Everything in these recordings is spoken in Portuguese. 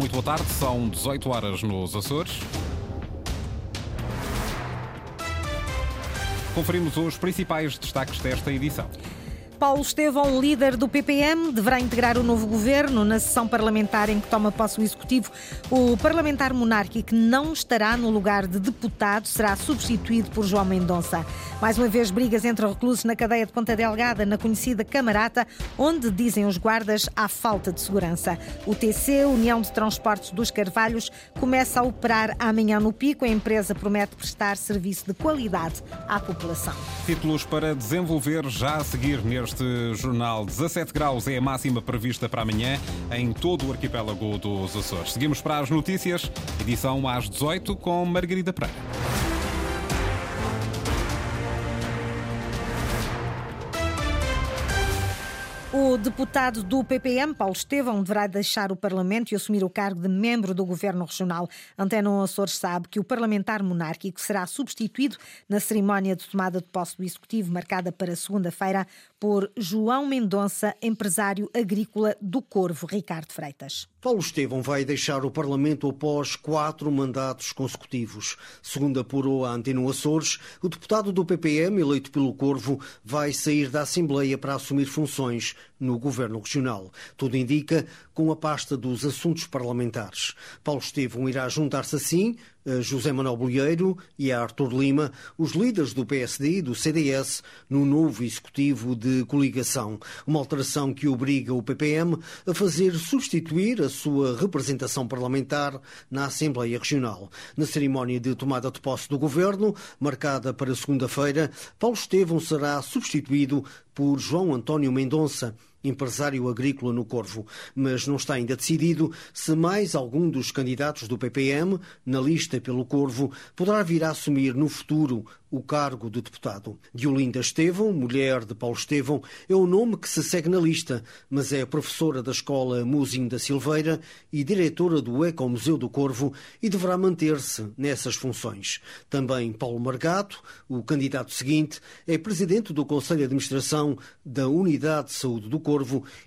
Muito boa tarde, são 18 horas nos Açores. Conferimos os principais destaques desta edição. Paulo Estevão, líder do PPM, deverá integrar o novo governo na sessão parlamentar em que toma posse o Executivo. O parlamentar monárquico não estará no lugar de deputado, será substituído por João Mendonça. Mais uma vez, brigas entre reclusos na cadeia de Ponta Delgada, na conhecida Camarata, onde, dizem os guardas, há falta de segurança. O TC, União de Transportes dos Carvalhos, começa a operar amanhã no Pico. A empresa promete prestar serviço de qualidade à população. Títulos para desenvolver já a seguir neste este jornal. 17 graus é a máxima prevista para amanhã em todo o arquipélago dos Açores. Seguimos para as notícias, edição às 18 com Margarida Pereira. O deputado do PPM, Paulo Estevão, deverá deixar o Parlamento e assumir o cargo de membro do Governo Regional. Antena Açores sabe que o parlamentar monárquico será substituído na cerimónia de tomada de posse do Executivo, marcada para segunda-feira, por João Mendonça, empresário agrícola do Corvo, Ricardo Freitas. Paulo Estevão vai deixar o Parlamento após quatro mandatos consecutivos. Segundo apurou a Antena Açores, o deputado do PPM, eleito pelo Corvo, vai sair da Assembleia para assumir funções no Governo Regional. Tudo indica com a pasta dos assuntos parlamentares. Paulo Estevão irá juntar-se assim a José Manuel Bolheiro e a Artur Lima, os líderes do PSD e do CDS, no novo executivo de coligação. Uma alteração que obriga o PPM a fazer substituir a sua representação parlamentar na Assembleia Regional. Na cerimónia de tomada de posse do governo, marcada para segunda-feira, Paulo Estevão será substituído por João António Mendonça, empresário agrícola no Corvo, mas não está ainda decidido se mais algum dos candidatos do PPM, na lista pelo Corvo, poderá vir a assumir no futuro o cargo de deputado. Diolinda Estevão, mulher de Paulo Estevão, é o nome que se segue na lista, mas é professora da Escola Musim da Silveira e diretora do Ecomuseu do Corvo e deverá manter-se nessas funções. Também Paulo Margato, o candidato seguinte, é presidente do Conselho de Administração da Unidade de Saúde do Corvo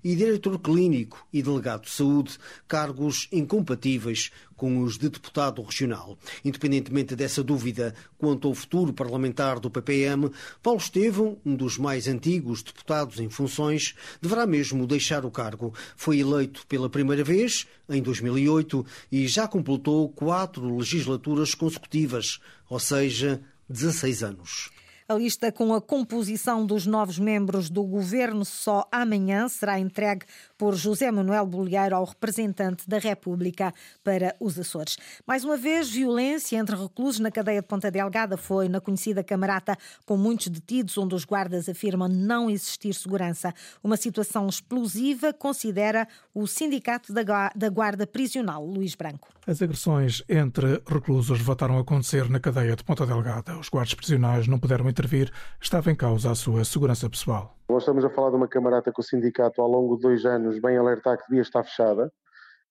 e diretor clínico e delegado de saúde, cargos incompatíveis com os de deputado regional. Independentemente dessa dúvida quanto ao futuro parlamentar do PPM, Paulo Estevão, um dos mais antigos deputados em funções, deverá mesmo deixar o cargo. Foi eleito pela primeira vez em 2008 e já completou quatro legislaturas consecutivas, ou seja, 16 anos. A lista com a composição dos novos membros do governo só amanhã será entregue por José Manuel Bolheiro ao representante da República para os Açores. Mais uma vez, violência entre reclusos na cadeia de Ponta Delgada foi na conhecida Camarata, com muitos detidos, onde os guardas afirmam não existir segurança. Uma situação explosiva, considera o Sindicato da Guarda Prisional, Luís Branco. As agressões entre reclusos voltaram a acontecer na cadeia de Ponta Delgada. Os guardas prisionais não puderam intervir, estava em causa a sua segurança pessoal. Nós estamos a falar de uma camarata que o sindicato, ao longo de dois anos, bem alertar que devia estar fechada.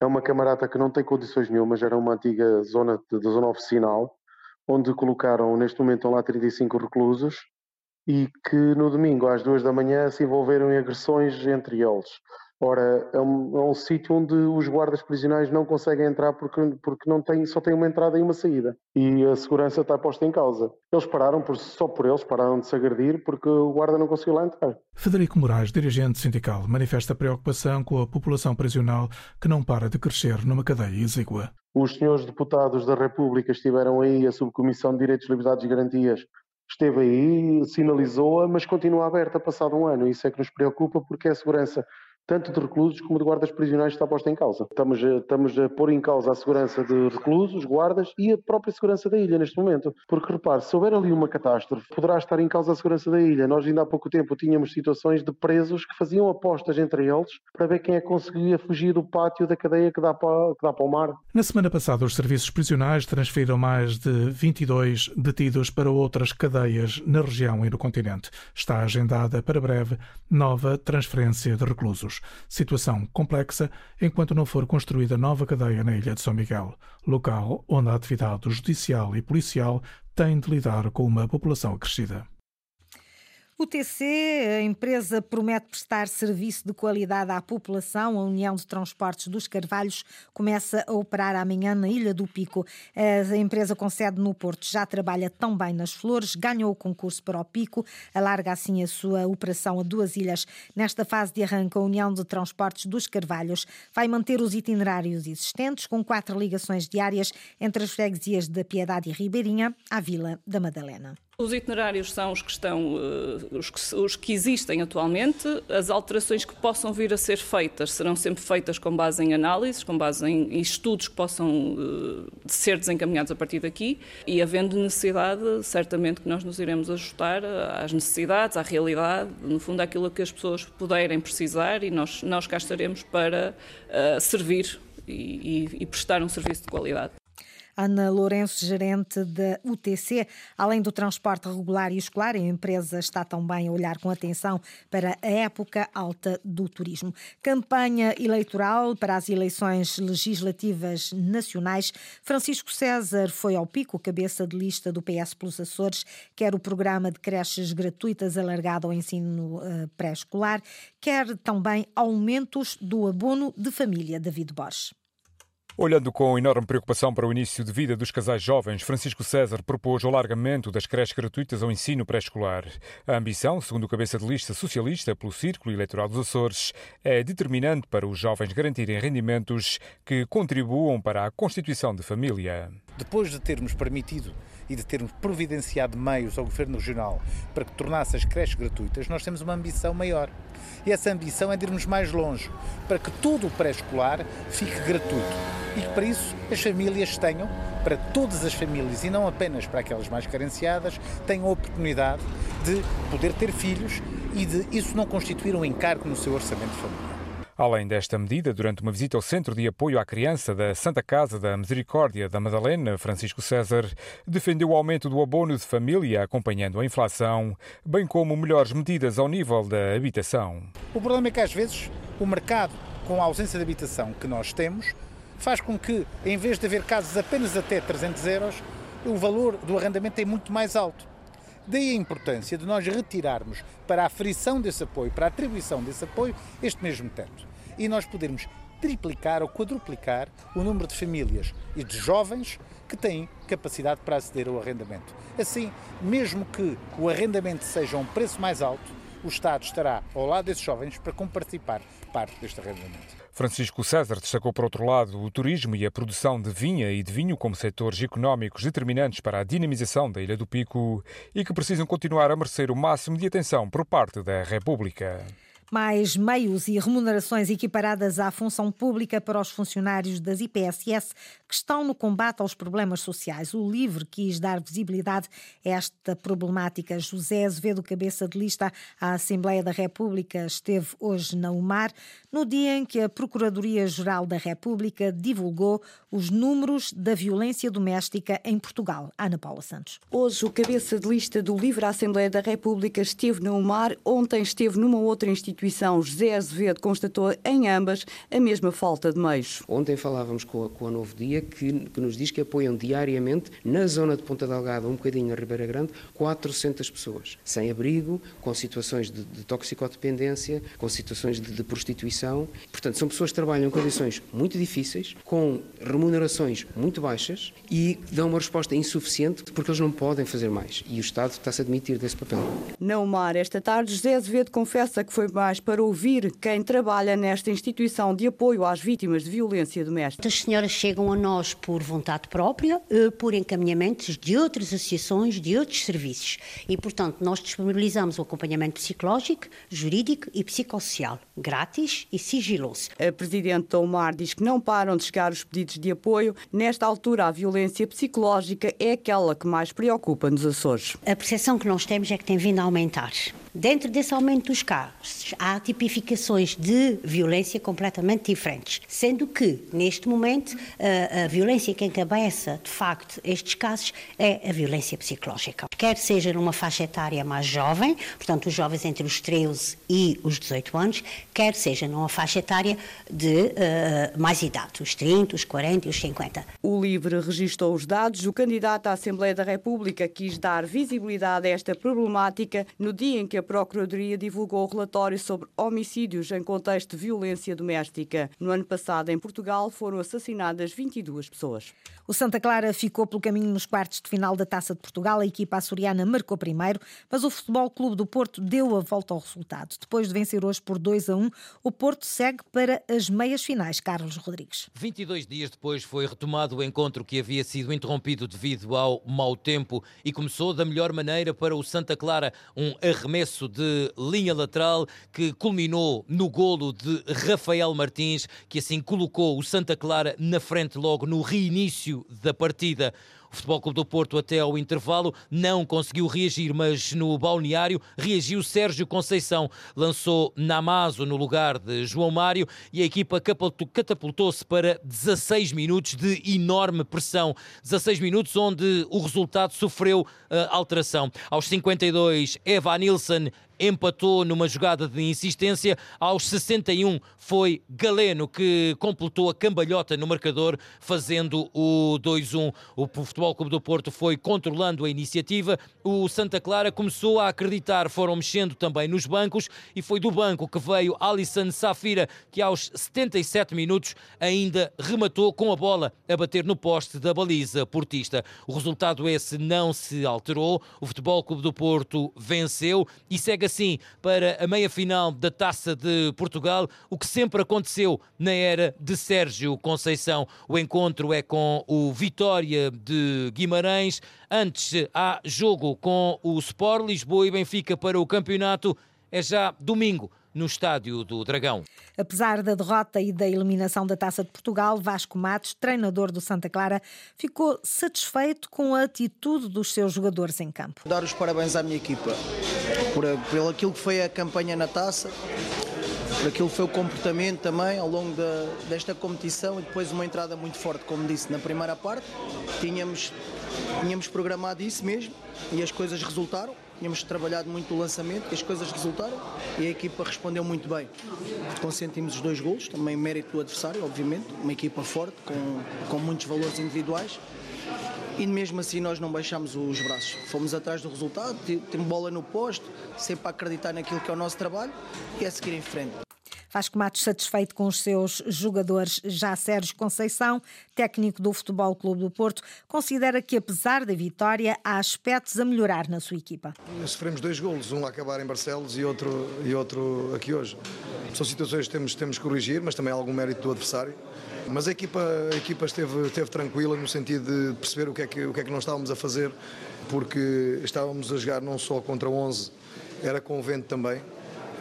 É uma camarata que não tem condições nenhumas, era uma antiga zona de zona oficinal, onde colocaram, neste momento, lá 35 reclusos e que no domingo às duas da manhã se envolveram em agressões entre eles. Ora, é um, é um sítio onde os guardas prisionais não conseguem entrar porque, porque não tem, só tem uma entrada e uma saída. E a segurança está posta em causa. Eles pararam, por, só por eles, pararam de se agredir porque o guarda não conseguiu lá entrar. Federico Moraes, dirigente sindical, manifesta preocupação com a população prisional que não para de crescer numa cadeia exígua. Os senhores deputados da República estiveram aí, a Subcomissão de Direitos, Liberdades e Garantias esteve aí, sinalizou-a, mas continua aberta passado um ano. Isso é que nos preocupa porque é a segurança tanto de reclusos como de guardas prisionais está posta em causa. Estamos a, estamos a pôr em causa a segurança de reclusos, guardas e a própria segurança da ilha neste momento. Porque repare, se houver ali uma catástrofe, poderá estar em causa a segurança da ilha. Nós ainda há pouco tempo tínhamos situações de presos que faziam apostas entre eles para ver quem é que conseguia fugir do pátio da cadeia que dá para, que dá para o mar. Na semana passada, os serviços prisionais transferiram mais de 22 detidos para outras cadeias na região e no continente. Está agendada para breve nova transferência de reclusos. Situação complexa enquanto não for construída nova cadeia na ilha de São Miguel, local onde a atividade judicial e policial tem de lidar com uma população acrescida. O TC, a empresa promete prestar serviço de qualidade à população. A União de Transportes dos Carvalhos começa a operar amanhã na Ilha do Pico. A empresa com sede no Porto já trabalha tão bem nas Flores, ganhou o concurso para o Pico, alarga assim a sua operação a duas ilhas. Nesta fase de arranque, a União de Transportes dos Carvalhos vai manter os itinerários existentes, com quatro ligações diárias entre as freguesias da Piedade e Ribeirinha à Vila da Madalena. Os itinerários são os que estão, uh, os, que, os que, existem atualmente. As alterações que possam vir a ser feitas serão sempre feitas com base em análises, com base em, estudos que possam uh, ser desencaminhados a partir daqui. E havendo necessidade, certamente que nós nos iremos ajustar às necessidades, à realidade, no fundo, àquilo que as pessoas puderem precisar e nós, nós cá estaremos para uh, servir e, e, e prestar um serviço de qualidade. Ana Lourenço, gerente da UTC. Além do transporte regular e escolar, a empresa está também a olhar com atenção para a época alta do turismo. Campanha eleitoral para as eleições legislativas nacionais. Francisco César foi ao pico, cabeça de lista do PS pelos Açores, quer o programa de creches gratuitas alargado ao ensino uh, pré-escolar, quer também aumentos do abono de família. David Borges. Olhando com enorme preocupação para o início de vida dos casais jovens, Francisco César propôs o alargamento das creches gratuitas ao ensino pré-escolar. A ambição, segundo o cabeça de lista socialista pelo Círculo Eleitoral dos Açores, é determinante para os jovens garantirem rendimentos que contribuam para a constituição de família. Depois de termos permitido e de termos providenciado meios ao Governo Regional para que tornasse as creches gratuitas, nós temos uma ambição maior. E essa ambição é de irmos mais longe, para que todo o pré-escolar fique gratuito. E que para isso as famílias tenham, para todas as famílias e não apenas para aquelas mais carenciadas, tenham a oportunidade de poder ter filhos e de isso não constituir um encargo no seu orçamento familiar. Além desta medida, durante uma visita ao Centro de Apoio à Criança da Santa Casa da Misericórdia da Madalena, Francisco César defendeu o aumento do abono de família acompanhando a inflação, bem como melhores medidas ao nível da habitação. O problema é que às vezes o mercado, com a ausência de habitação que nós temos, faz com que, em vez de haver casas apenas até 300 euros, o valor do arrendamento é muito mais alto. Daí a importância de nós retirarmos para a frição desse apoio, para a atribuição desse apoio, este mesmo teto e nós podermos triplicar ou quadruplicar o número de famílias e de jovens que têm capacidade para aceder ao arrendamento. Assim, mesmo que o arrendamento seja um preço mais alto, o Estado estará ao lado desses jovens para comparticipar parte deste arrendamento. Francisco César destacou, por outro lado, o turismo e a produção de vinha e de vinho como setores económicos determinantes para a dinamização da Ilha do Pico e que precisam continuar a merecer o máximo de atenção por parte da República mais meios e remunerações equiparadas à função pública para os funcionários das IPSS que estão no combate aos problemas sociais. O LIVRE quis dar visibilidade a esta problemática. José Azevedo, cabeça de lista à Assembleia da República, esteve hoje na UMAR, no dia em que a Procuradoria-Geral da República divulgou os números da violência doméstica em Portugal. Ana Paula Santos. Hoje, o cabeça de lista do LIVRE à Assembleia da República esteve na UMAR, ontem esteve numa outra instituição instituição, José Azevedo, constatou em ambas a mesma falta de meios. Ontem falávamos com a, com a Novo Dia, que, que, nos diz que apoiam diariamente, na zona de Ponta Delgada, um bocadinho na Ribeira Grande, 400 pessoas, sem abrigo, com situações de, de toxicodependência, com situações de, de prostituição. Portanto, são pessoas que trabalham em condições muito difíceis, com remunerações muito baixas e dão uma resposta insuficiente porque eles não podem fazer mais. E o Estado está-se a admitir desse papel. Na UMAR, esta tarde, José Azevedo confessa que foi mais para ouvir quem trabalha nesta instituição de apoio às vítimas de violência doméstica. As senhoras chegam a nós por vontade própria, eh, por encaminhamentos de outras associações, de outros serviços. E, portanto, nós disponibilizamos o acompanhamento psicológico, jurídico e psicossocial, grátis e sigiloso. A Presidente da UMAR diz que não param de chegar os pedidos de apoio. Nesta altura, a violência psicológica é aquela que mais preocupa nos Açores. A percepção que nós temos é que tem vindo a aumentar. Dentro desse aumento dos casos, há tipificações de violência completamente diferentes, sendo que, neste momento, a, a violência que encabeça, de facto, estes casos é a violência psicológica. Quer seja numa faixa etária mais jovem, portanto, os jovens entre os 13 e os 18 anos, quer seja numa faixa etária de uh, mais idade, os 30, os 40 e os 50. O LIVRE registrou os dados. O candidato à Assembleia da República quis dar visibilidade a esta problemática no dia em que a a Procuradoria divulgou o relatório sobre homicídios em contexto de violência doméstica. No ano passado, em Portugal, foram assassinadas 22 pessoas. O Santa Clara ficou pelo caminho nos quartos de final da Taça de Portugal. A equipa açoriana marcou primeiro, mas o Futebol Clube do Porto deu a volta ao resultado. Depois de vencer hoje por 2 a 1, o Porto segue para as meias finais. Carlos Rodrigues. 22 dias depois foi retomado o encontro que havia sido interrompido devido ao mau tempo e começou da melhor maneira para o Santa Clara, um arremesso de linha lateral que culminou no golo de Rafael Martins, que assim colocou o Santa Clara na frente logo no reinício da partida. O Futebol Clube do Porto, até ao intervalo, não conseguiu reagir, mas no balneário reagiu Sérgio Conceição. Lançou Namazo no lugar de João Mário e a equipa catapultou-se para 16 minutos de enorme pressão. 16 minutos onde o resultado sofreu uh, alteração. Aos 52, Eva Nilsson empatou numa jogada de insistência. Aos 61 foi Galeno que completou a cambalhota no marcador, fazendo o 2-1. O Futebol Clube do Porto foi controlando a iniciativa. O Santa Clara começou a acreditar, foram mexendo também nos bancos e foi do banco que veio Alisson Safira, que aos 77 minutos ainda rematou com a bola a bater no poste da baliza portista. O resultado esse não se alterou. O Futebol Clube do Porto venceu e segue assim para a meia-final da Taça de Portugal, o que sempre aconteceu na era de Sérgio Conceição. O encontro é com o Vitória de Guimarães. Antes há jogo com o Sport Lisboa e Benfica para o campeonato. É já domingo no estádio do Dragão. Apesar da derrota e da eliminação da Taça de Portugal, Vasco Matos, treinador do Santa Clara, ficou satisfeito com a atitude dos seus jogadores em campo. Dar os parabéns à minha equipa por, por aquilo que foi a campanha na Taça, por aquilo que foi o comportamento também ao longo desta competição e depois uma entrada muito forte, como disse na primeira parte. Tínhamos, tínhamos programado isso mesmo e as coisas resultaram tínhamos trabalhado muito o lançamento as coisas resultaram e a equipa respondeu muito bem. Consentimos os dois golos, também mérito do adversário, obviamente, uma equipa forte, com, com muitos valores individuais. E mesmo assim nós não baixámos os braços. Fomos atrás do resultado, temos bola no posto, sempre a acreditar naquilo que é o nosso trabalho e a seguir em frente. Vasco Matos satisfeito com os seus jogadores. Já Sérgio Conceição, técnico do Futebol Clube do Porto, considera que apesar da vitória há aspectos a melhorar na sua equipa. Sofremos dois golos, um a acabar em Barcelos e outro, e outro aqui hoje. São situações que temos, temos que corrigir, mas também há algum mérito do adversário. Mas a equipa, a equipa esteve, esteve tranquila no sentido de perceber o que, é que, o que é que não estávamos a fazer, porque estávamos a jogar não só contra 11, era com o vento também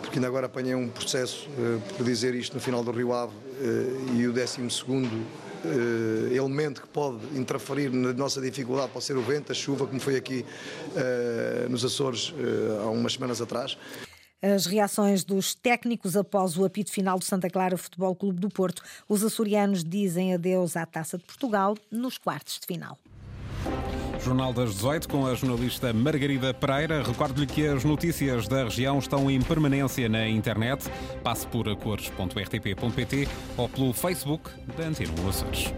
porque ainda agora apanhei um processo uh, por dizer isto no final do Rio Ave uh, e o 12 segundo uh, elemento que pode interferir na nossa dificuldade pode ser o vento, a chuva, como foi aqui nos Açores há umas semanas atrás. As reações dos técnicos após o apito final do Santa Clara Futebol Clube do Porto. Os açorianos dizem adeus à Taça de Portugal nos quartos de final. Jornal das 18 com a jornalista Margarida Pereira. Recordo-lhe que as notícias da região estão em permanência na internet. Passe por acores.rtp.pt ou pelo Facebook da Antena Açores.